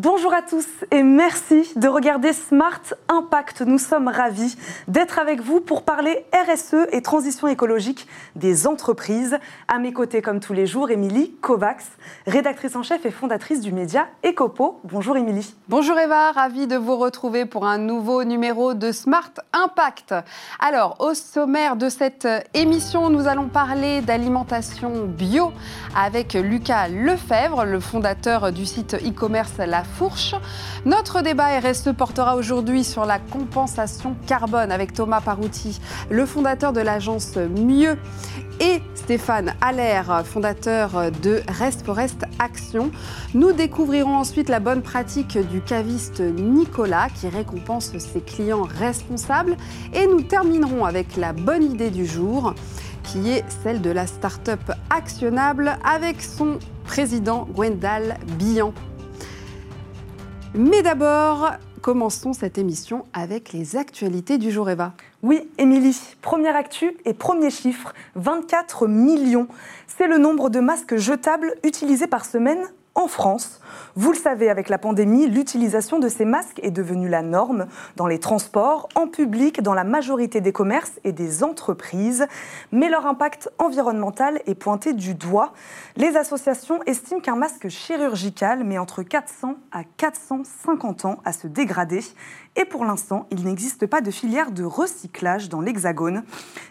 Bonjour à tous et merci de regarder Smart Impact. Nous sommes ravis d'être avec vous pour parler RSE et transition écologique des entreprises. À mes côtés, comme tous les jours, Émilie Kovacs, rédactrice en chef et fondatrice du média Ecopo. Bonjour Émilie. Bonjour Eva, ravie de vous retrouver pour un nouveau numéro de Smart Impact. Alors, au sommaire de cette émission, nous allons parler d'alimentation bio avec Lucas Lefebvre, le fondateur du site e-commerce La fourche. Notre débat RSE portera aujourd'hui sur la compensation carbone avec Thomas Parouti, le fondateur de l'agence Mieux, et Stéphane Allaire, fondateur de Rest Forest Action. Nous découvrirons ensuite la bonne pratique du caviste Nicolas qui récompense ses clients responsables. Et nous terminerons avec la bonne idée du jour qui est celle de la start-up actionnable avec son président Gwendal Billan. Mais d'abord, commençons cette émission avec les actualités du jour, Eva. Oui, Émilie, première actu et premier chiffre, 24 millions. C'est le nombre de masques jetables utilisés par semaine en France. Vous le savez, avec la pandémie, l'utilisation de ces masques est devenue la norme dans les transports, en public, dans la majorité des commerces et des entreprises. Mais leur impact environnemental est pointé du doigt. Les associations estiment qu'un masque chirurgical met entre 400 à 450 ans à se dégrader et pour l'instant, il n'existe pas de filière de recyclage dans l'Hexagone.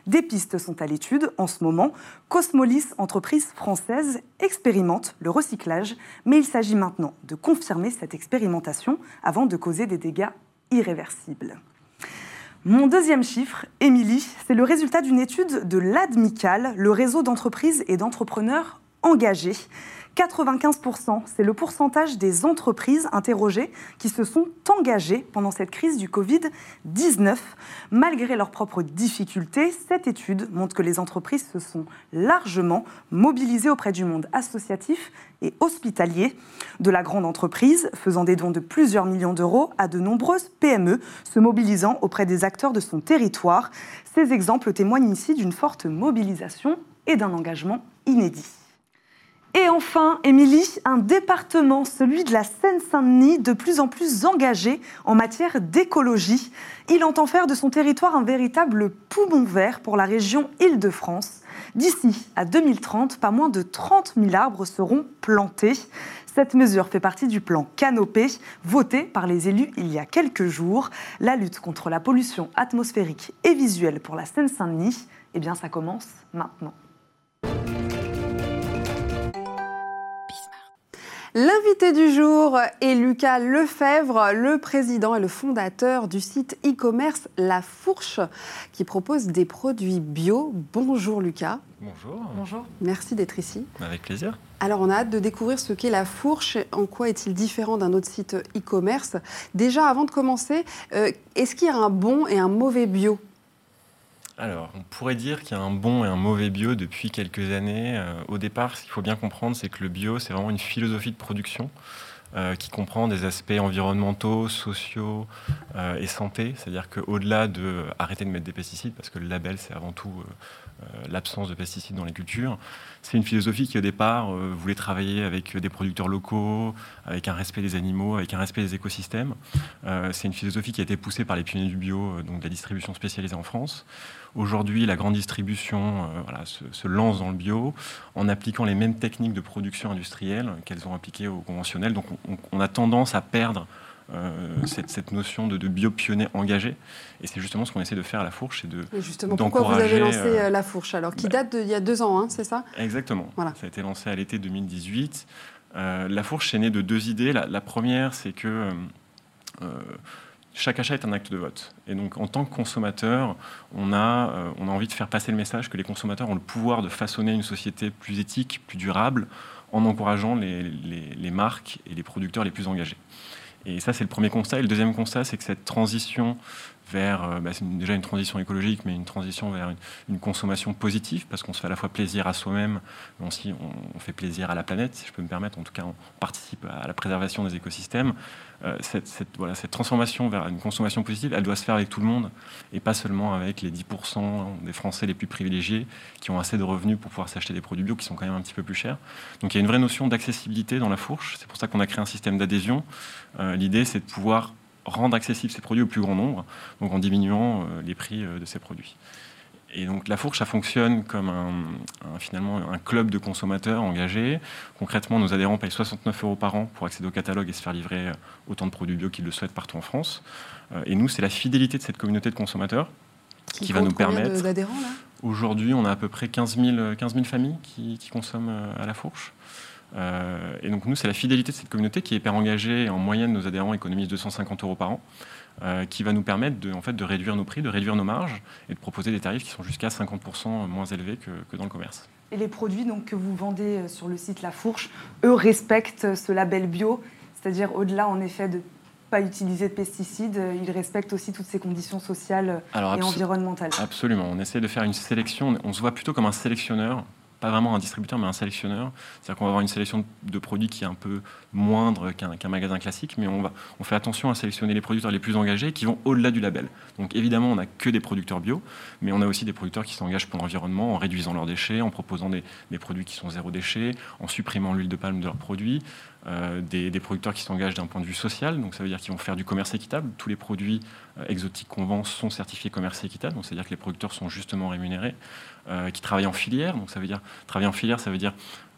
Des pistes sont à l'étude en ce moment. Cosmolis, entreprise française, expérimente le recyclage, mais il s'agit maintenant de confirmer cette expérimentation avant de causer des dégâts irréversibles. Mon deuxième chiffre, Émilie, c'est le résultat d'une étude de l'ADMICAL, le réseau d'entreprises et d'entrepreneurs engagés. 95%, c'est le pourcentage des entreprises interrogées qui se sont engagées pendant cette crise du Covid-19. Malgré leurs propres difficultés, cette étude montre que les entreprises se sont largement mobilisées auprès du monde associatif et hospitalier, de la grande entreprise faisant des dons de plusieurs millions d'euros à de nombreuses PME se mobilisant auprès des acteurs de son territoire. Ces exemples témoignent ici d'une forte mobilisation et d'un engagement inédit. Et enfin, Émilie, un département, celui de la Seine-Saint-Denis, de plus en plus engagé en matière d'écologie. Il entend faire de son territoire un véritable poumon vert pour la région Île-de-France. D'ici à 2030, pas moins de 30 000 arbres seront plantés. Cette mesure fait partie du plan Canopé, voté par les élus il y a quelques jours. La lutte contre la pollution atmosphérique et visuelle pour la Seine-Saint-Denis, eh bien ça commence maintenant. L'invité du jour est Lucas Lefebvre, le président et le fondateur du site e-commerce La Fourche, qui propose des produits bio. Bonjour Lucas. Bonjour. Bonjour. Merci d'être ici. Avec plaisir. Alors on a hâte de découvrir ce qu'est La Fourche, en quoi est-il différent d'un autre site e-commerce? Déjà, avant de commencer, euh, est-ce qu'il y a un bon et un mauvais bio? Alors, on pourrait dire qu'il y a un bon et un mauvais bio depuis quelques années. Euh, au départ, ce qu'il faut bien comprendre, c'est que le bio, c'est vraiment une philosophie de production euh, qui comprend des aspects environnementaux, sociaux euh, et santé. C'est-à-dire qu'au-delà de arrêter de mettre des pesticides, parce que le label, c'est avant tout l'absence de pesticides dans les cultures, c'est une philosophie qui, au départ, voulait travailler avec des producteurs locaux, avec un respect des animaux, avec un respect des écosystèmes. c'est une philosophie qui a été poussée par les pionniers du bio, donc de la distribution spécialisée en France. Aujourd'hui, la grande distribution euh, se, lance dans le bio en appliquant les mêmes techniques de production industrielle qu'elles ont appliquées au conventionnel. Donc on, a tendance à perdre euh, cette, notion de, bio pionnier engagé. Et c'est justement ce qu'on essaie de faire à la fourche. Et de, justement, pourquoi vous avez lancé euh, la fourche alors Qui bah date d'il y a deux ans, hein, c'est ça? Exactement. Ça a été lancé à l'été 2018. la fourche est née de deux idées. La, première, c'est que chaque achat est un acte de vote. Et donc, en tant que consommateur, on a, euh, on a envie de faire passer le message que les consommateurs ont le pouvoir de façonner une société plus éthique, plus durable, en encourageant les, les, marques et les producteurs les plus engagés. Et ça, c'est le premier constat. Et le deuxième constat, c'est que cette transition vers euh, bah, déjà une transition écologique, mais une transition vers une, consommation positive, parce qu'on se fait à la fois plaisir à soi-même, mais aussi on, fait plaisir à la planète, si je peux me permettre. En tout cas, on participe à la préservation des écosystèmes. Euh, cette, voilà, cette transformation vers une consommation positive, elle doit se faire avec tout le monde, et pas seulement avec les 10% des Français les plus privilégiés qui ont assez de revenus pour pouvoir s'acheter des produits bio qui sont quand même un petit peu plus chers. Donc il y a une vraie notion d'accessibilité dans la fourche. C'est pour ça qu'on a créé un système d'adhésion. Euh, l'idée, c'est de pouvoir rendre accessibles ces produits au plus grand nombre, donc en diminuant euh, les prix euh, de ces produits. Et donc la fourche, ça fonctionne comme un, finalement un club de consommateurs engagés. Concrètement, nos adhérents payent 69 euros par an pour accéder au catalogue et se faire livrer euh, autant de produits bio qu'ils le souhaitent partout en France. Et nous, c'est la fidélité de cette communauté de consommateurs qui, va nous permettre. Aujourd'hui, on a à peu près 15 000, 15 000 familles qui, qui consomment à la fourche. Euh, et donc nous, c'est la fidélité de cette communauté qui est hyper engagée. En moyenne, nos adhérents économisent 250 euros par an, euh, qui va nous permettre de, en fait, de réduire nos prix, de réduire nos marges et de proposer des tarifs qui sont jusqu'à 50% moins élevés que, dans le commerce. Et les produits donc, que vous vendez euh, sur le site La Fourche, eux respectent ce label bio, c'est-à-dire au-delà en effet de pas utiliser de pesticides, ils respectent aussi toutes ces conditions sociales et environnementales. Absolument, on essaie de faire une sélection, on se voit plutôt comme un sélectionneur pas vraiment un distributeur, mais un sélectionneur. C'est-à-dire qu'on va avoir une sélection de produits qui est un peu moindre qu'un magasin classique, mais on, va, on fait attention à sélectionner les producteurs les plus engagés qui vont au-delà du label. Donc évidemment, on n'a que des producteurs bio, mais on a aussi des producteurs qui s'engagent pour l'environnement en réduisant leurs déchets, en proposant des, des, produits qui sont zéro déchet, en supprimant l'huile de palme de leurs produits. Euh, des, producteurs qui s'engagent d'un point de vue social, donc ça veut dire qu'ils vont faire du commerce équitable. Tous les produits exotiques qu'on vend sont certifiés commerce équitable, donc c'est-à-dire que les producteurs sont justement rémunérés, euh, qui travaillent en filière, donc ça veut dire travailler en filière, ça veut dire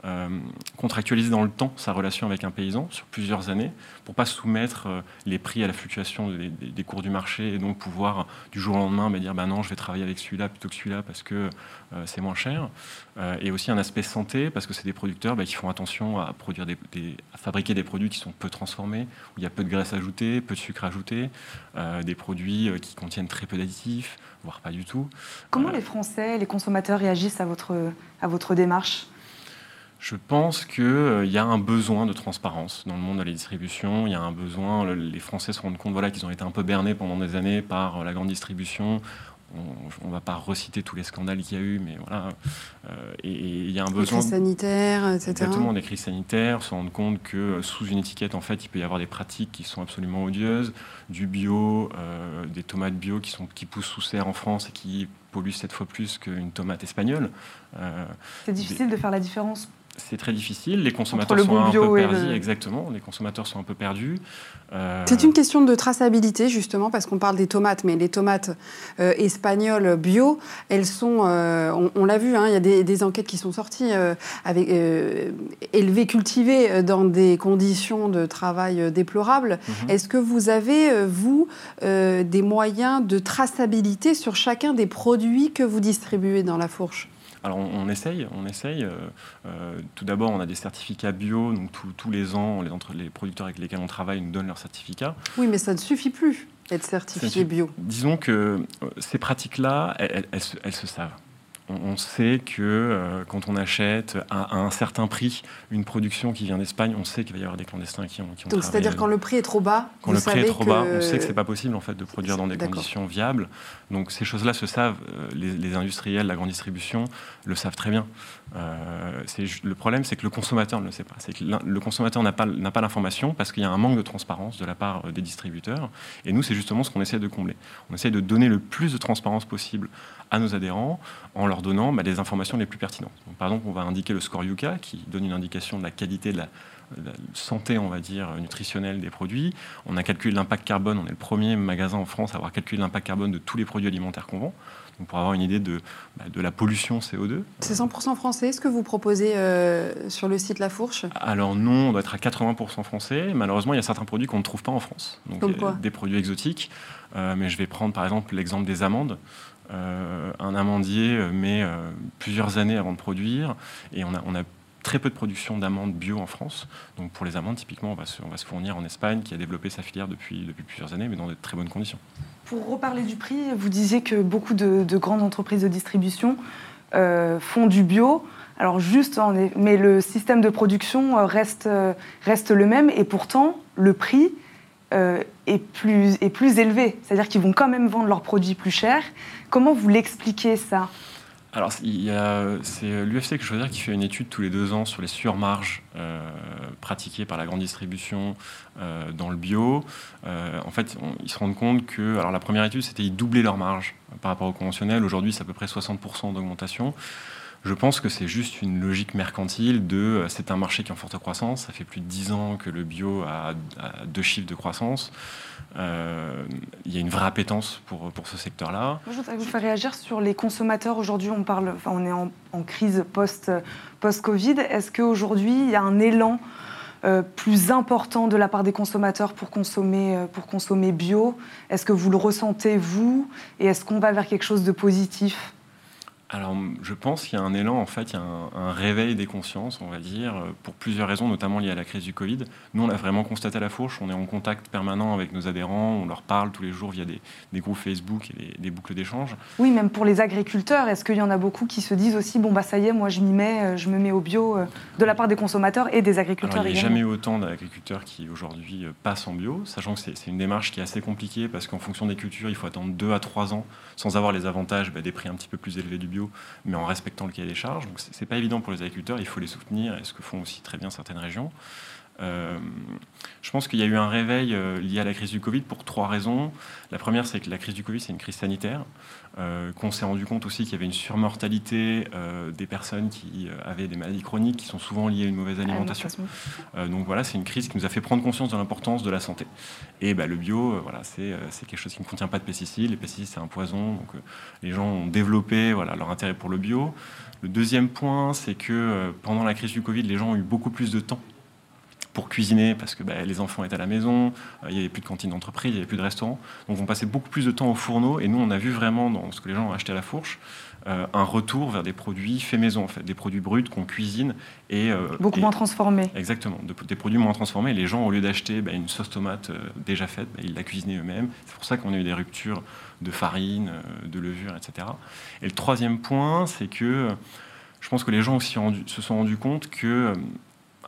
euh, contractualiser dans le temps sa relation avec un paysan sur plusieurs années pour pas soumettre euh, les prix à la fluctuation des, cours du marché et donc pouvoir du jour au lendemain bah, dire bah non je vais travailler avec celui-là plutôt que celui-là parce que euh, c'est moins cher. Et aussi un aspect santé parce que c'est des producteurs bah, qui font attention à produire des, à fabriquer des produits qui sont peu transformés où il y a peu de graisse ajoutée peu de sucre ajouté des produits qui contiennent très peu d'additifs voire pas du tout comment les Français les consommateurs réagissent à votre à votre démarche? Je pense qu'il euh, y a un besoin de transparence dans le monde de la distribution. Il y a un besoin, les Français se rendent compte voilà, qu'ils ont été un peu bernés pendant des années par euh, la grande distribution. On ne va pas reciter tous les scandales qu'il y a eu, mais voilà. Euh, et il y a un besoin. Des crises sanitaires, etc. Exactement, des crises sanitaires, se rendre compte que sous une étiquette, en fait, il peut y avoir des pratiques qui sont absolument odieuses, du bio, des tomates bio qui, sont, qui poussent sous serre en France et qui polluent sept fois plus qu'une tomate espagnole. C'est difficile de faire la différence c'est très difficile. Les consommateurs sont un peu perdus. Exactement, les consommateurs sont un peu perdus. Euh, c'est une question de traçabilité, justement, parce qu'on parle des tomates, mais les tomates euh, espagnoles bio, elles sont, euh, on, l'a vu, hein, il y a des, enquêtes qui sont sorties, avec, élevées, cultivées dans des conditions de travail déplorables. Mhm. Est-ce que vous avez, vous, des moyens de traçabilité sur chacun des produits que vous distribuez dans la fourche? Alors on, essaye, on essaye. Euh, euh, tout d'abord, on a des certificats bio, donc tous les ans, les, entre les producteurs avec lesquels on travaille nous donnent leurs certificats. Oui, mais ça ne suffit plus d'être certifié bio. Disons que euh, ces pratiques-là, elles, se savent on sait que euh, quand on achète à, un certain prix une production qui vient d'Espagne, on sait qu'il va y avoir des clandestins qui ont, qui Donc c'est-à-dire quand le prix est trop bas, quand le prix est trop bas, on sait que c'est pas possible en fait de produire dans des conditions viables. Donc ces choses-là se savent. Euh, les, industriels, la grande distribution le savent très bien. Euh, le problème, c'est que le consommateur ne le sait pas. C'est que le consommateur n'a pas, n'a pas l'information parce qu'il y a un manque de transparence de la part des distributeurs. Et nous, c'est justement ce qu'on essaie de combler. On essaie de donner le plus de transparence possible à nos adhérents en leur donnant bah, les informations les plus pertinentes. par exemple, on va indiquer le score Yuka qui donne une indication de la qualité de la, santé, on va dire, nutritionnelle des produits. On a calculé l'impact carbone. On est le premier magasin en France à avoir calculé l'impact carbone de tous les produits alimentaires qu'on vend. Donc pour avoir une idée de, bah, de la pollution CO2. C'est 100% français ce que vous proposez euh, sur le site La Fourche? Alors non, on doit être à 80% français. Malheureusement, il y a certains produits qu'on ne trouve pas en France. Donc Comme quoi? des produits exotiques. Euh, mais je vais prendre par exemple l'exemple des amandes. Euh, un amandier euh, met euh, plusieurs années avant de produire et on a, on a très peu de production d'amandes bio en France. Donc pour les amandes, typiquement, on va, se, on va se fournir en Espagne, qui a développé sa filière depuis, depuis plusieurs années, mais dans de très bonnes conditions. Pour reparler du prix, vous disiez que beaucoup de, grandes entreprises de distribution font du bio. Alors juste, mais le système de production reste, reste le même, et pourtant, le prix est, plus, est plus élevé. C'est-à-dire qu'ils vont quand même vendre leurs produits plus chers. Comment vous l'expliquez ça? Alors, c'est l'UFC que je veux dire qui fait une étude tous les deux ans sur les surmarges euh, pratiquées par la grande distribution euh, dans le bio. Euh, en fait, ils se rendent compte que, alors la première étude, c'était ils doublaient leurs marges par rapport au conventionnel. Aujourd'hui, c'est à peu près 60% d'augmentation. Je pense que c'est juste une logique mercantile de c'est un marché qui est en forte croissance. Ça fait plus de 10 ans que le bio a, deux chiffres de croissance. Euh, il y a une vraie appétence pour, ce secteur-là. Je voudrais vous faire réagir sur les consommateurs. Aujourd'hui, on, on est en, crise post-Covid. Est-ce qu'aujourd'hui, il y a un élan euh, plus important de la part des consommateurs euh, pour consommer bio? Est-ce que vous le ressentez, vous? Et est-ce qu'on va vers quelque chose de positif? Alors, je pense qu'il y a un élan, en fait, il y a un, réveil des consciences, on va dire, pour plusieurs raisons, notamment liées à la crise du Covid. Nous, on l'a vraiment constaté à la fourche, on est en contact permanent avec nos adhérents, on leur parle tous les jours via des, groupes Facebook et des, boucles d'échange. Oui, même pour les agriculteurs, est-ce qu'il y en a beaucoup qui se disent aussi, bon, bah ça y est, moi je m'y mets, euh, je me mets au bio, euh, de la part des consommateurs et des agriculteurs Il n'y a jamais eu autant d'agriculteurs qui aujourd'hui euh, passent en bio, sachant que c'est une démarche qui est assez compliquée parce qu'en fonction des cultures, il faut attendre 2 à 3 ans sans avoir les avantages bah, des prix un petit peu plus élevés du bio, mais en respectant le cahier des charges. Donc c'est pas évident pour les agriculteurs, il faut les soutenir, et ce que font aussi très bien certaines régions. Euh, je pense qu'il y a eu un réveil euh, lié à la crise du Covid pour trois raisons. La première, c'est que la crise du Covid, c'est une crise sanitaire, euh, qu'on s'est rendu compte aussi qu'il y avait une surmortalité des personnes qui avaient des maladies chroniques qui sont souvent liées à une mauvaise alimentation. donc voilà, c'est une crise qui nous a fait prendre conscience de l'importance de la santé. Et bah, le bio, voilà, c'est quelque chose qui ne contient pas de pesticides. Les pesticides, c'est un poison. Donc les gens ont développé voilà, leur intérêt pour le bio. Le deuxième point, c'est que pendant la crise du Covid, les gens ont eu beaucoup plus de temps pour cuisiner parce que bah, les enfants étaient à la maison, euh, il n'y avait plus de cantine d'entreprise, il n'y avait plus de restaurant. Donc on passait beaucoup plus de temps au fourneau et nous on a vu vraiment dans ce que les gens ont acheté à la fourche euh, un retour vers des produits faits maison en fait, des produits bruts qu'on cuisine et euh, beaucoup moins transformés. Exactement, des produits moins transformés. Les gens au lieu d'acheter bah, une sauce tomate déjà faite, bah, ils la cuisinaient eux-mêmes. C'est pour ça qu'on a eu des ruptures de farine, de levure, etc. Et le troisième point, c'est que je pense que les gens aussi se sont rendus compte que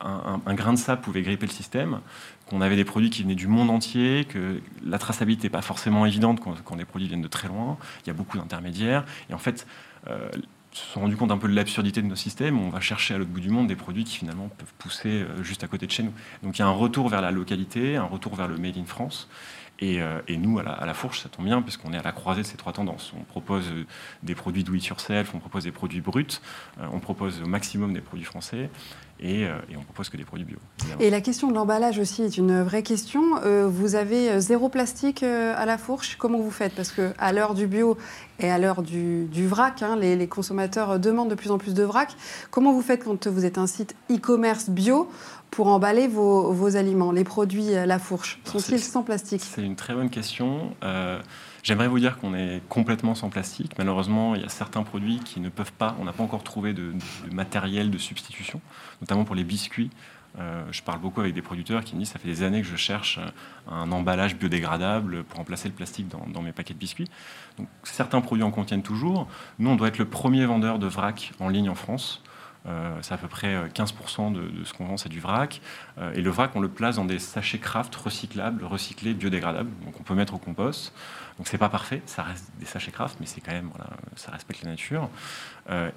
un, grain de sable pouvait gripper le système, qu'on avait des produits qui venaient du monde entier, que la traçabilité n'est pas forcément évidente quand, les produits viennent de très loin, il y a beaucoup d'intermédiaires, et en fait, euh, se sont rendus compte un peu de l'absurdité de nos systèmes. On va chercher à l'autre bout du monde des produits qui finalement peuvent pousser euh, juste à côté de chez nous. Donc il y a un retour vers la localité, un retour vers le Made in France. Euh, et, nous, à la, fourche, ça tombe bien, puisqu'on est à la croisée de ces trois tendances. On propose euh, des produits do it yourself, on propose des produits bruts, euh, on propose au maximum des produits français, et, et, on propose que des produits bio. Et la question de l'emballage aussi est une vraie question. vous avez zéro plastique à la fourche? Comment vous faites? Parce qu'à l'heure du bio et à l'heure du, vrac, hein, les, consommateurs demandent de plus en plus de vrac. Comment vous faites quand vous êtes un site e-commerce bio? Pour emballer vos, aliments, les produits à la fourche Sont-ils sans plastique? C'est une très bonne question. Euh, j'aimerais vous dire qu'on est complètement sans plastique. Malheureusement, il y a certains produits qui ne peuvent pas, on n'a pas encore trouvé de, matériel de substitution, notamment pour les biscuits. Euh, je parle beaucoup avec des producteurs qui me disent ça fait des années que je cherche un emballage biodégradable pour remplacer le plastique dans, dans, mes paquets de biscuits. Donc, certains produits en contiennent toujours. Nous, on doit être le premier vendeur de vrac en ligne en France. Euh, c'est à peu près 15% euh, de, ce qu'on vend, c'est du vrac. Euh, et le vrac, on le place dans des sachets craft recyclables, recyclés, biodégradables. Donc on peut mettre au compost. Donc c'est pas parfait, ça reste des sachets craft, mais c'est quand même, voilà, ça respecte la nature.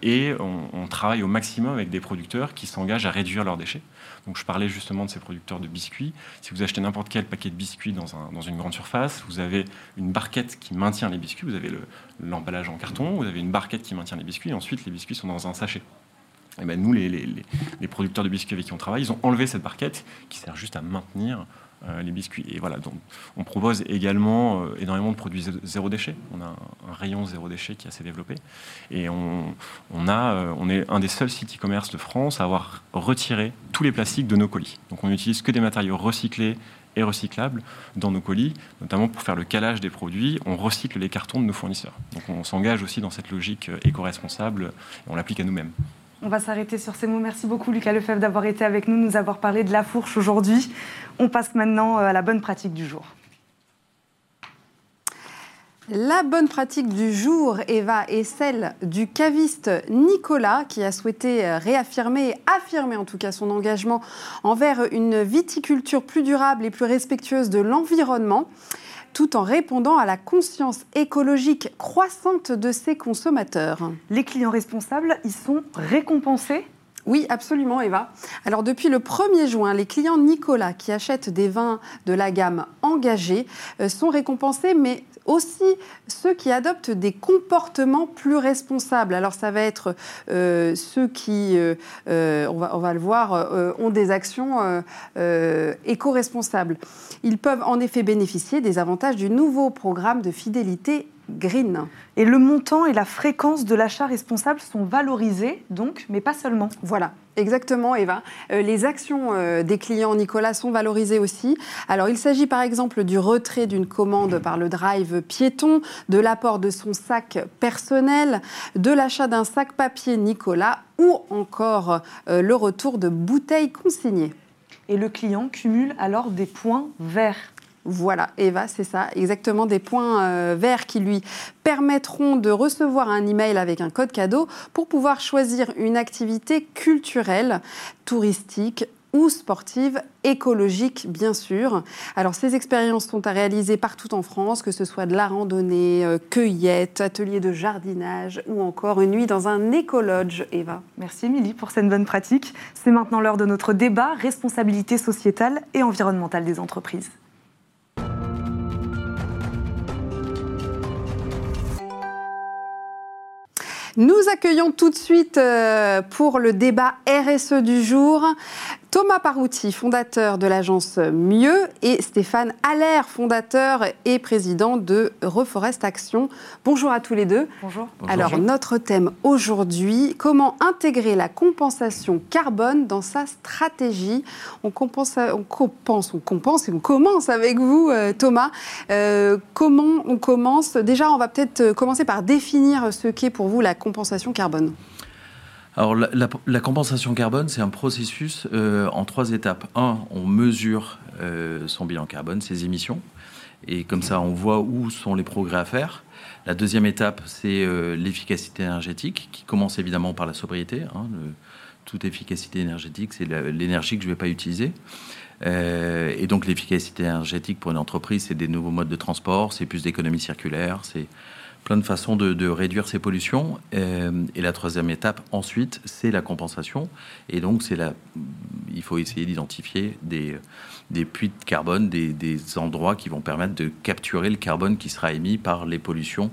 et on, travaille au maximum avec des producteurs qui s'engagent à réduire leurs déchets. Donc je parlais justement de ces producteurs de biscuits. Si vous achetez n'importe quel paquet de biscuits dans, un, dans, une grande surface, vous avez une barquette qui maintient les biscuits, vous avez l'emballage en carton, vous avez une barquette qui maintient les biscuits, et ensuite les biscuits sont dans un sachet. Et eh ben nous, les, producteurs de biscuits avec qui on travaille, ils ont enlevé cette barquette qui sert juste à maintenir euh, les biscuits. Et voilà, donc on propose également euh, énormément de produits zéro déchet. On a un, rayon zéro déchet qui est assez développé. Et on, on, a, euh, on est un des seuls sites e-commerce de France à avoir retiré tous les plastiques de nos colis. Donc on n'utilise que des matériaux recyclés et recyclables dans nos colis, notamment pour faire le calage des produits. On recycle les cartons de nos fournisseurs. Donc on s'engage aussi dans cette logique éco-responsable et on l'applique à nous-mêmes. On va s'arrêter sur ces mots. Merci beaucoup Lucas Lefebvre d'avoir été avec nous, nous avoir parlé de la fourche aujourd'hui. On passe maintenant euh, à la bonne pratique du jour. La bonne pratique du jour, Eva, est celle du caviste Nicolas, qui a souhaité euh, réaffirmer, affirmer en tout cas son engagement envers une viticulture plus durable et plus respectueuse de l'environnement, tout en répondant à la conscience écologique croissante de ses consommateurs. Les clients responsables, ils sont récompensés? Oui, absolument, Eva. Alors, depuis le 1er juin, les clients Nicolas qui achètent des vins de la gamme engagée euh, sont récompensés, mais aussi ceux qui adoptent des comportements plus responsables. Alors ça va être euh, ceux qui, euh, euh, on, va, on, va, le voir, ont des actions éco-responsables. Ils peuvent en effet bénéficier des avantages du nouveau programme de fidélité Green. Et le montant et la fréquence de l'achat responsable sont valorisés, donc, mais pas seulement. Voilà. Exactement, Eva. Euh, les actions euh, des clients Nicolas sont valorisées aussi. Alors, il s'agit par exemple du retrait d'une commande par le drive piéton, de l'apport de son sac personnel, de l'achat d'un sac papier Nicolas ou encore euh, le retour de bouteilles consignées. Et le client cumule alors des points verts. Voilà, Eva, c'est ça, exactement des points euh, verts qui lui permettront de recevoir un email avec un code cadeau pour pouvoir choisir une activité culturelle, touristique, ou sportive, écologique bien sûr. Alors ces expériences sont à réaliser partout en France, que ce soit de la randonnée, euh, cueillette, atelier de jardinage ou encore une nuit dans un écologe, Eva. Merci Émilie pour cette bonne pratique. C'est maintenant l'heure de notre débat responsabilité sociétale et environnementale des entreprises. Nous accueillons tout de suite euh, pour le débat RSE du jour Thomas Parouti, fondateur de l'agence Mieux, et Stéphane Allaire, fondateur et président de Reforest Action. Bonjour à tous les deux. Bonjour. Alors, notre thème aujourd'hui, comment intégrer la compensation carbone dans sa stratégie? On, compense, on compense, on compense et on commence avec vous, euh, Thomas. Euh, comment on commence? Déjà, on va peut-être commencer par définir ce qu'est pour vous la compensation carbone. Alors la, compensation carbone, c'est un processus euh, en trois étapes. Un, on mesure euh, son bilan carbone, ses émissions, et comme ça on voit où sont les progrès à faire. La deuxième étape, c'est euh, l'efficacité énergétique, qui commence évidemment par la sobriété. Hein, toute efficacité énergétique, c'est l'énergie que je ne vais pas utiliser. et donc l'efficacité énergétique pour une entreprise, c'est des nouveaux modes de transport, c'est plus d'économie circulaire, c'est plein de façons de, réduire ces pollutions. Euh, et la troisième étape, ensuite, c'est la compensation. Et donc, c'est la, il faut essayer d'identifier des, des puits de carbone, des, des, endroits qui vont permettre de capturer le carbone qui sera émis par les pollutions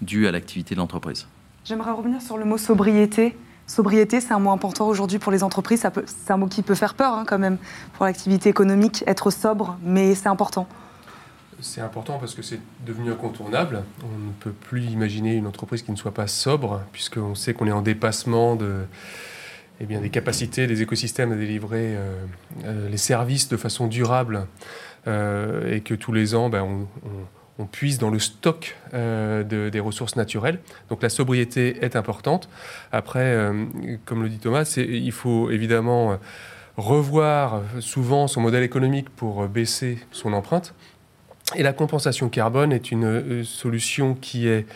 dues à l'activité de l'entreprise. J'aimerais revenir sur le mot sobriété. Sobriété, c'est un mot important aujourd'hui pour les entreprises. C'est un mot qui peut faire peur hein, quand même pour l'activité économique, être sobre, mais c'est important. C'est important parce que c'est devenu incontournable. On ne peut plus imaginer une entreprise qui ne soit pas sobre, puisqu'on sait qu'on est en dépassement de, eh bien, des capacités des écosystèmes à délivrer euh, euh, les services de façon durable euh, et que tous les ans, ben, on, puise dans le stock des ressources naturelles. Donc la sobriété est importante. Après, comme le dit Thomas, il faut évidemment revoir souvent son modèle économique pour baisser son empreinte. Et la compensation carbone est une euh, solution qui est,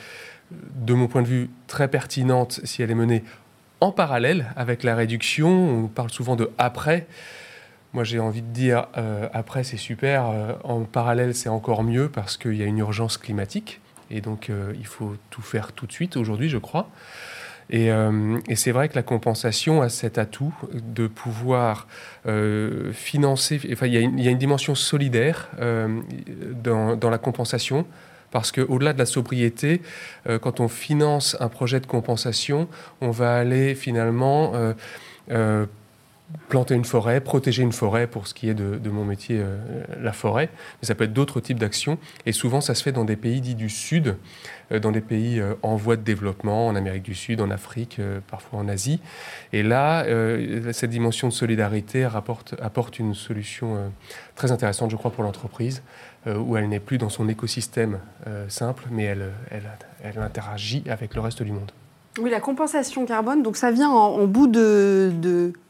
de mon point de vue, très pertinente si elle est menée en parallèle avec la réduction. On parle souvent de après. Moi, j'ai envie de dire euh, après, c'est super. Euh, en parallèle, c'est encore mieux parce qu'il y a une urgence climatique. Et donc, il faut tout faire tout de suite aujourd'hui, je crois. Euh, et, c'est vrai que la compensation a cet atout de pouvoir euh, financer. Enfin, il y, a une, dimension solidaire euh, dans, la compensation. Parce qu'au-delà de la sobriété, quand on finance un projet de compensation, on va aller finalement planter une forêt, protéger une forêt pour ce qui est de, mon métier, euh, la forêt. Mais ça peut être d'autres types d'actions. Et souvent, ça se fait dans des pays dits du Sud, euh, dans des pays euh, en voie de développement, en Amérique du Sud, en Afrique, parfois en Asie. Et là, cette dimension de solidarité rapporte, apporte une solution très intéressante, je crois, pour l'entreprise, où elle n'est plus dans son écosystème simple, mais elle, elle, elle interagit avec le reste du monde. Oui, la compensation carbone, donc ça vient en, bout de,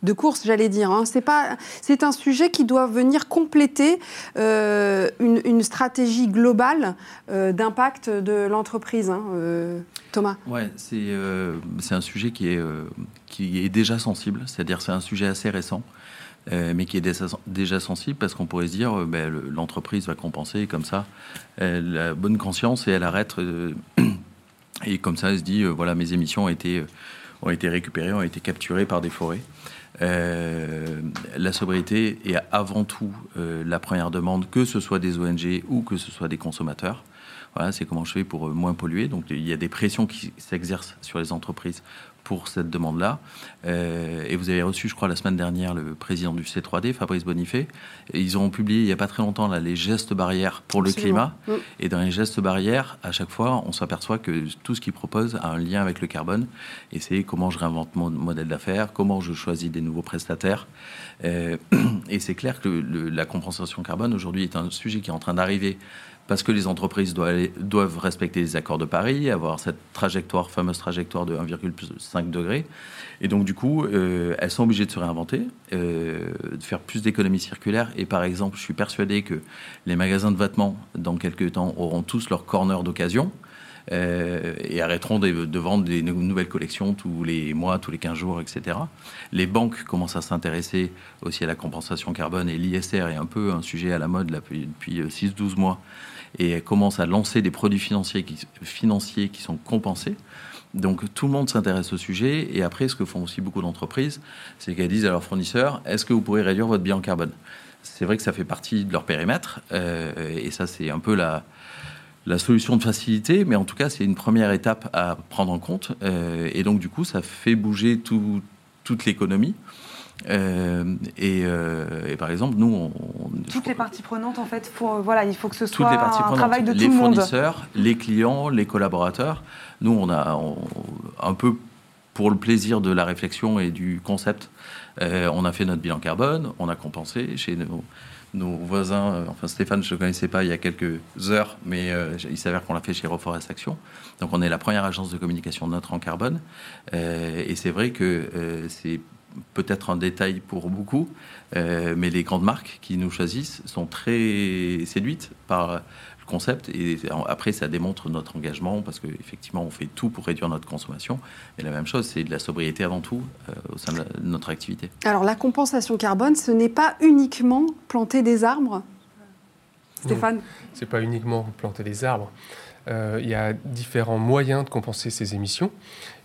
de, course, j'allais dire. Hein. C'est pas, c'est un sujet qui doit venir compléter euh, une, stratégie globale euh, d'impact de l'entreprise. Hein, euh, Thomas. Ouais, c'est c'est un sujet qui est qui est déjà sensible, c'est-à-dire c'est un sujet assez récent. mais qui est déjà sensible parce qu'on pourrait se dire ben, l'entreprise va compenser comme ça elle a bonne conscience et elle arrête et comme ça, elle se dit, euh, voilà, mes émissions ont été, euh, ont été récupérées, ont été capturées par des forêts. Euh, la sobriété est avant tout la première demande, que ce soit des ONG ou que ce soit des consommateurs. Voilà, c'est comment je fais pour moins polluer. Donc il y a des pressions qui s'exercent sur les entreprises pour cette demande-là. Euh, et vous avez reçu, je crois, la semaine dernière, le président du C3D, Fabrice Bonifay. Et ils ont publié il n'y a pas très longtemps là, les gestes barrières pour le climat. Mm. Et dans les gestes barrières, à chaque fois, on s'aperçoit que tout ce qu'ils proposent a un lien avec le carbone. Et c'est comment je réinvente mon modèle d'affaires, comment je choisis des nouveaux prestataires. Euh, et c'est clair que la compensation carbone aujourd'hui est un sujet qui est en train d'arriver parce que les entreprises doivent, respecter les accords de Paris, avoir cette trajectoire, fameuse trajectoire de 1,5 degré. Et donc, du coup, euh, elles sont obligées de se réinventer, euh, de faire plus d'économies circulaires. Et par exemple, je suis persuadé que les magasins de vêtements, dans quelques temps, auront tous leur corner d'occasion. Euh, et arrêteront de, vendre des nouvelles collections tous les mois, tous les 15 jours, etc. Les banques commencent à s'intéresser aussi à la compensation carbone et l'ISR est un peu un sujet à la mode depuis, depuis 6-12 mois et commence à lancer des produits financiers qui, financiers qui sont compensés. Donc tout le monde s'intéresse au sujet. Et après, ce que font aussi beaucoup d'entreprises, c'est qu'elles disent à leurs fournisseurs, est-ce que vous pourrez réduire votre bilan carbone? C'est vrai que ça fait partie de leur périmètre. Euh, et ça, c'est un peu la, la solution de facilité, mais en tout cas, c'est une première étape à prendre en compte. Euh, et donc, du coup, ça fait bouger tout, toute l'économie. Euh, euh, et, par exemple, nous, on, toutes les parties prenantes, en fait, pour, voilà, il faut que ce soit un travail de tout le monde. Les fournisseurs, les clients, les collaborateurs. Nous, on a un peu pour le plaisir de la réflexion et du concept, on a fait notre bilan carbone, on a compensé chez nos, nos voisins. Enfin, Stéphane, je ne connaissais pas il y a quelques heures, mais il s'avère qu'on l'a fait chez Reforest Action. Donc, on est la première agence de communication neutre en carbone. et c'est vrai que c'est peut-être un détail pour beaucoup, euh, mais les grandes marques qui nous choisissent sont très séduites par le concept et après ça démontre notre engagement parce qu'effectivement on fait tout pour réduire notre consommation et la même chose c'est de la sobriété avant tout euh, au sein de, notre activité. Alors la compensation carbone ce n'est pas uniquement planter des arbres? Stéphane? C'est pas uniquement planter des arbres. Euh, il y a différents moyens de compenser ces émissions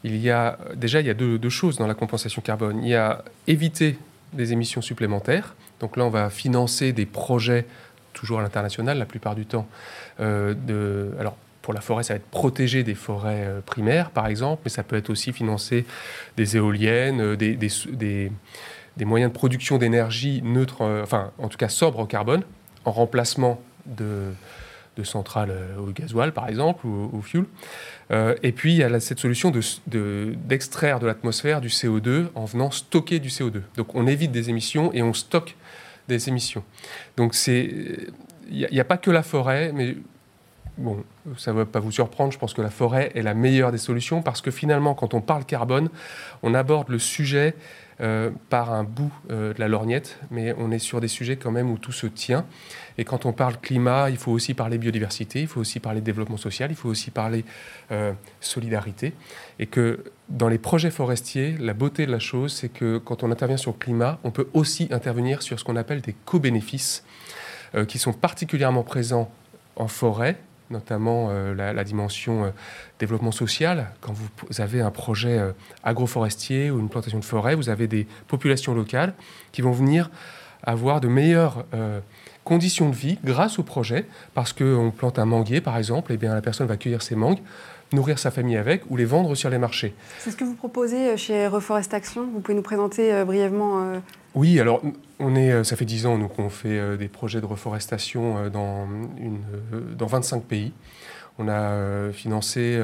il y a déjà il y a deux, choses dans la compensation carbone. Il y a éviter des émissions supplémentaires. Donc là, on va financer des projets toujours à l'international la plupart du temps. Euh, alors pour la forêt, ça va être protéger des forêts euh, primaires, par exemple, mais ça peut être aussi financer des éoliennes, euh, des, moyens de production d'énergie neutre, enfin en tout cas sobre au carbone, en remplacement de, centrales au gasoil, par exemple, ou au fuel. Et puis, il y a cette solution d'extraire de, de l'atmosphère du CO2 en venant stocker du CO2. Donc, on évite des émissions et on stocke des émissions. Donc, il n'y a, pas que la forêt, mais bon, ça ne va pas vous surprendre, je pense que la forêt est la meilleure des solutions parce que finalement, quand on parle carbone, on aborde le sujet euh, par un bout euh, de la lorgnette, mais on est sur des sujets quand même où tout se tient. Et quand on parle climat, il faut aussi parler biodiversité, il faut aussi parler développement social, il faut aussi parler euh, solidarité. Et que dans les projets forestiers, la beauté de la chose, c'est que quand on intervient sur le climat, on peut aussi intervenir sur ce qu'on appelle des co-bénéfices, qui sont particulièrement présents en forêt, notamment euh, la, dimension euh, développement social. Quand vous avez un projet euh, agroforestier ou une plantation de forêt, vous avez des populations locales qui vont venir avoir de meilleures conditions de vie grâce au projet, parce qu'on plante un manguier, par exemple, et eh bien la personne va cueillir ses mangues, nourrir sa famille avec ou les vendre sur les marchés. C'est ce que vous proposez chez Reforest Action. Vous pouvez nous présenter brièvement oui, alors on est, euh, ça fait 10 ans qu'on fait euh, des projets de reforestation euh, dans, une, dans 25 pays. On a financé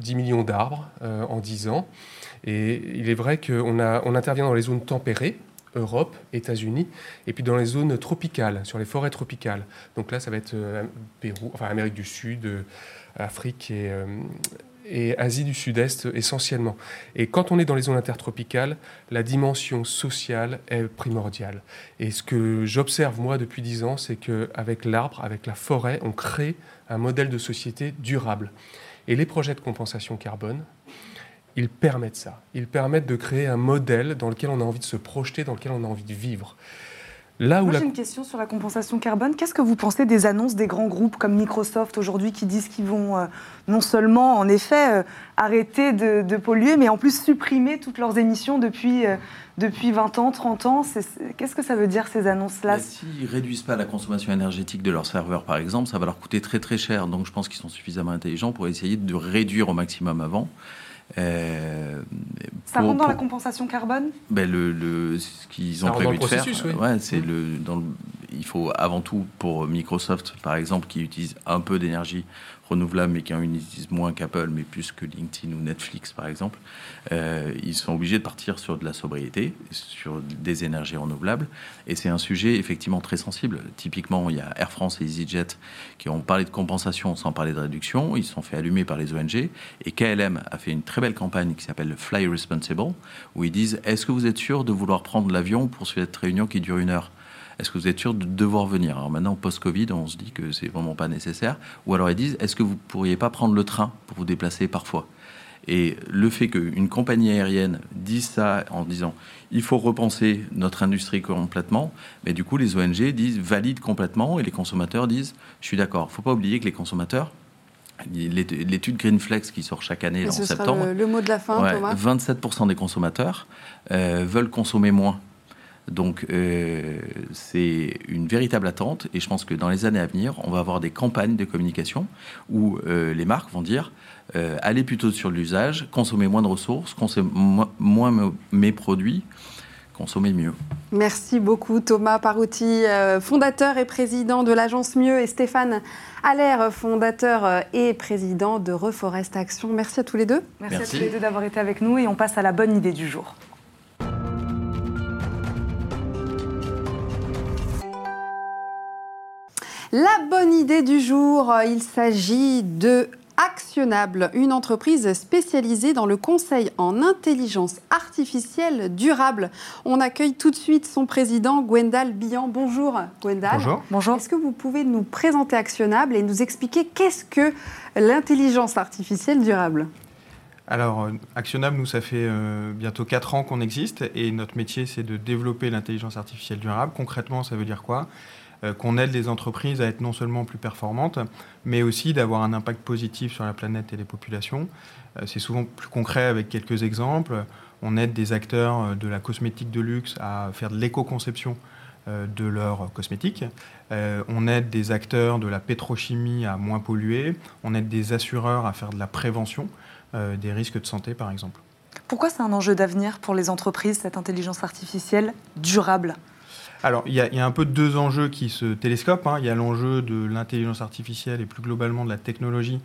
10 millions d'arbres en 10 ans. Et il est vrai qu'on on intervient dans les zones tempérées, Europe, États-Unis, et puis dans les zones tropicales, sur les forêts tropicales. Donc là, ça va être Pérou, enfin Amérique du Sud, Afrique et, et Asie du Sud-Est essentiellement. Et quand on est dans les zones intertropicales, la dimension sociale est primordiale. Et ce que j'observe moi depuis dix ans, c'est qu'avec l'arbre, avec la forêt, on crée un modèle de société durable. Et les projets de compensation carbone, ils permettent ça. Ils permettent de créer un modèle dans lequel on a envie de se projeter, dans lequel on a envie de vivre. Là où Moi, j'ai une question sur la compensation carbone. Qu'est-ce que vous pensez des annonces des grands groupes comme Microsoft aujourd'hui qui disent qu'ils vont euh, non seulement, en effet, euh, arrêter de, polluer, mais en plus supprimer toutes leurs émissions depuis, euh, depuis 20 ans, 30 ans? Qu'est-ce que ça veut dire ces annonces-là? S'ils ne réduisent pas la consommation énergétique de leurs serveurs, par exemple, ça va leur coûter très très cher. Donc je pense qu'ils sont suffisamment intelligents pour essayer de réduire au maximum avant. Euh, ça rentre dans la compensation carbone? Ben le, Ce qu'ils ont prévu de faire, ouais, c'est mmh. le, dans il faut avant tout pour Microsoft, par exemple, qui utilise un peu d'énergie renouvelables, mais qui en utilisent moins qu'Apple, mais plus que LinkedIn ou Netflix, par exemple, euh, ils sont obligés de partir sur de la sobriété, sur des énergies renouvelables. Et c'est un sujet effectivement très sensible. Typiquement, il y a Air France et EasyJet qui ont parlé de compensation sans parler de réduction. Ils se sont fait allumer par les ONG. Et KLM a fait une très belle campagne qui s'appelle Fly Responsible, où ils disent Est-ce que vous êtes sûr de vouloir prendre l'avion pour cette réunion qui dure une heure? Est-ce que vous êtes sûr de devoir venir? Alors maintenant, post-Covid, on se dit que c'est vraiment pas nécessaire. Ou alors ils disent, est-ce que vous pourriez pas prendre le train pour vous déplacer parfois? Et le fait qu'une compagnie aérienne dise ça en disant il faut repenser notre industrie complètement, mais du coup les ONG disent valide complètement et les consommateurs disent je suis d'accord. Il ne faut pas oublier que les consommateurs, l'étude Greenflex qui sort chaque année en septembre, le, mot de la fin, Thomas? 27% des consommateurs euh, veulent consommer moins donc euh, c'est une véritable attente et je pense que dans les années à venir, on va avoir des campagnes de communication où euh, les marques vont dire euh, allez plutôt sur l'usage, consommez moins de ressources, consommez moins mes produits, consommez mieux. Merci beaucoup Thomas Parouti, fondateur et président de l'agence Mieux et Stéphane Allaire, fondateur et président de Reforest Action. Merci à tous les deux. Merci. à tous les deux d'avoir été avec nous et on passe à la bonne idée du jour. La bonne idée du jour, il s'agit de Actionnable, une entreprise spécialisée dans le conseil en intelligence artificielle durable. On accueille tout de suite son président, Gwendal Bian. Bonjour, Gwendal. Bonjour. Bonjour. Est-ce que vous pouvez nous présenter Actionnable et nous expliquer qu'est-ce que l'intelligence artificielle durable? Alors, euh, Actionnable, nous, ça fait euh, bientôt 4 ans qu'on existe et notre métier, c'est de développer l'intelligence artificielle durable. Concrètement, ça veut dire quoi? Qu'on aide les entreprises à être non seulement plus performantes, mais aussi d'avoir un impact positif sur la planète et les populations. Euh, c'est souvent plus concret avec quelques exemples. On aide des acteurs euh, de la cosmétique de luxe à faire de l'éco-conception de leurs cosmétiques. on aide des acteurs de la pétrochimie à moins polluer. On aide des assureurs à faire de la prévention des risques de santé, par exemple. Pourquoi c'est un enjeu d'avenir pour les entreprises, cette intelligence artificielle durable? Alors, il y, a un peu deux enjeux qui se télescopent. Hein. Il y a l'enjeu de l'intelligence artificielle et plus globalement de la technologie,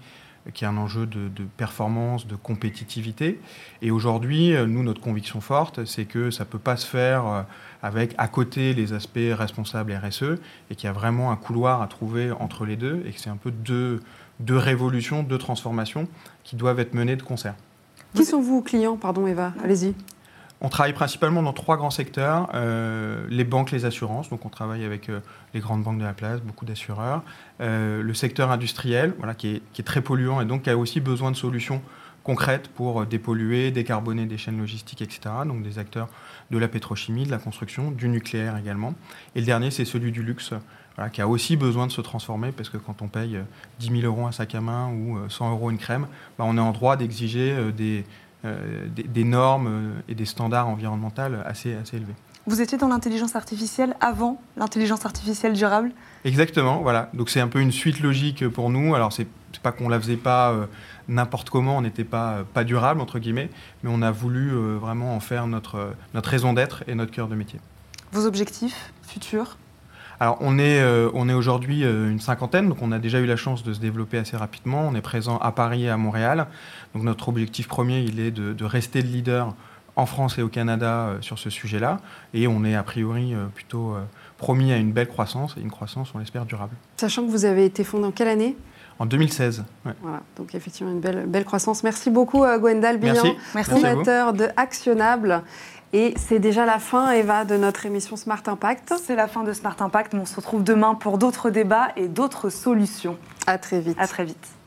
qui est un enjeu de, performance, de compétitivité. Et aujourd'hui, euh, nous, notre conviction forte, c'est que ça ne peut pas se faire euh, avec à côté les aspects responsables RSE, et qu'il y a vraiment un couloir à trouver entre les deux, et que c'est un peu deux, deux révolutions, deux transformations qui doivent être menées de concert. Qui sont vos clients? Pardon, Eva, allez-y. On travaille principalement dans trois grands secteurs, euh, les banques, les assurances, donc on travaille avec euh, les grandes banques de la place, beaucoup d'assureurs, euh, le secteur industriel, voilà, qui est, qui, est, très polluant et donc qui a aussi besoin de solutions concrètes pour dépolluer, décarboner des chaînes logistiques, etc. Donc des acteurs de la pétrochimie, de la construction, du nucléaire également. Et le dernier, c'est celui du luxe, voilà, qui a aussi besoin de se transformer parce que quand on paye 10 000 euros un sac à main ou 100 euros une crème, bah, on est en droit d'exiger des euh, des, normes euh, et des standards environnementaux assez, assez élevés. Vous étiez dans l'intelligence artificielle avant l'intelligence artificielle durable? Exactement, voilà. Donc c'est un peu une suite logique pour nous. Alors c'est pas qu'on la faisait pas euh, n'importe comment, on n'était pas, pas durable entre guillemets, mais on a voulu vraiment en faire notre, notre raison d'être et notre cœur de métier. Vos objectifs futurs? Alors on est, euh, on est aujourd'hui euh, une cinquantaine, donc on a déjà eu la chance de se développer assez rapidement. On est présent à Paris et à Montréal. Donc notre objectif premier, il est de, rester le leader en France et au Canada euh, sur ce sujet-là. Et on est a priori plutôt promis à une belle croissance, et une croissance, on l'espère, durable. Sachant que vous avez été fondé en quelle année? En 2016. Voilà, donc effectivement une belle, belle croissance. Merci beaucoup Gwendal Bignan, fondateur de Actionnable. Et c'est déjà la fin, Eva, de notre émission Smart Impact. C'est la fin de Smart Impact, mais on se retrouve demain pour d'autres débats et d'autres solutions. À très vite. À très vite.